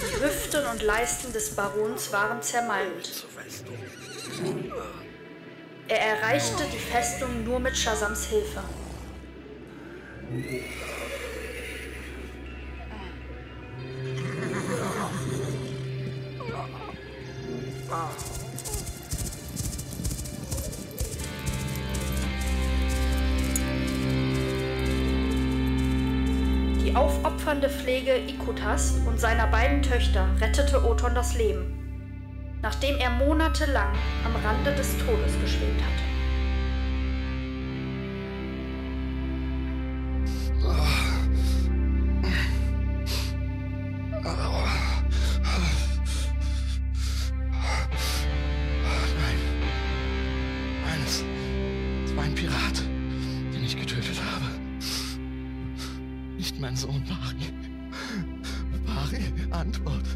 Die Hüften und Leisten des Barons waren zermalmt. Er erreichte die Festung nur mit Shazams Hilfe. Die aufopfernde Pflege Ikutas und seiner beiden Töchter rettete Oton das Leben, nachdem er monatelang am Rande des Todes geschwebt hatte. Es, es war ein Pirat, den ich getötet habe. Nicht mein Sohn Bari. Bari, Antwort.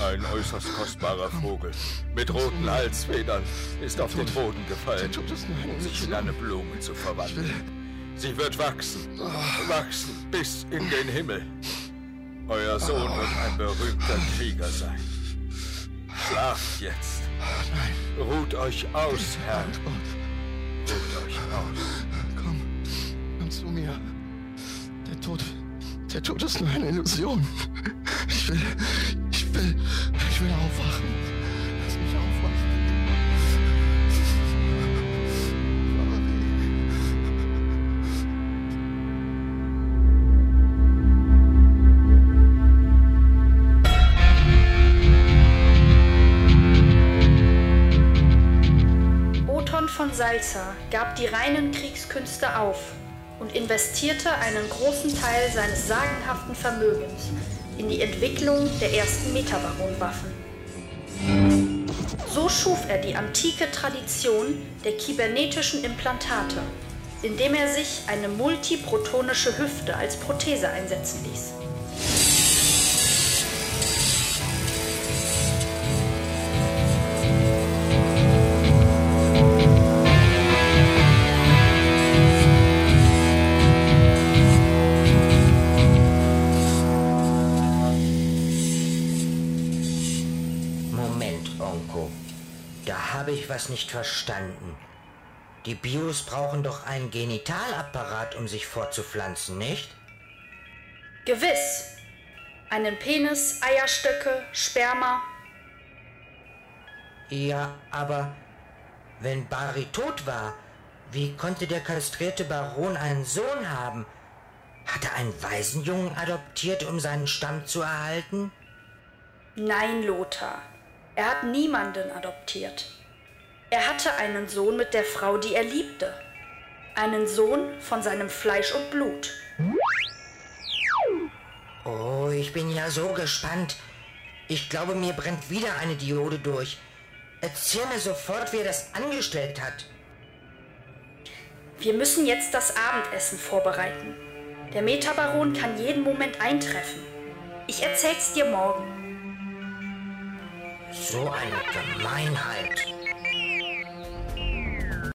Ein äußerst kostbarer Vogel mit roten Halsfedern ist auf den Boden gefallen, um sich in eine Blume zu verwandeln. Sie wird wachsen, wachsen bis in den Himmel. Euer Sohn wird ein berühmter Krieger sein. Schlaft jetzt. Nein, Ruht euch aus, Herr. Ruht euch aus. Komm, komm zu mir. Der Tod. Der Tod ist nur eine Illusion. Ich will. Ich will. Ich will aufwachen. Salza gab die reinen Kriegskünste auf und investierte einen großen Teil seines sagenhaften Vermögens in die Entwicklung der ersten Metabaron-Waffen. So schuf er die antike Tradition der kybernetischen Implantate, indem er sich eine multiprotonische Hüfte als Prothese einsetzen ließ. Moment, Onko. Da habe ich was nicht verstanden. Die Bios brauchen doch einen Genitalapparat, um sich fortzupflanzen, nicht? Gewiss. Einen Penis, Eierstöcke, Sperma. Ja, aber wenn Bari tot war, wie konnte der kastrierte Baron einen Sohn haben? Hat er einen Waisenjungen adoptiert, um seinen Stamm zu erhalten? Nein, Lothar. Er hat niemanden adoptiert. Er hatte einen Sohn mit der Frau, die er liebte. Einen Sohn von seinem Fleisch und Blut. Oh, ich bin ja so gespannt. Ich glaube, mir brennt wieder eine Diode durch. Erzähl mir sofort, wie er das angestellt hat. Wir müssen jetzt das Abendessen vorbereiten. Der Metabaron kann jeden Moment eintreffen. Ich erzähl's dir morgen. So eine Gemeinheit.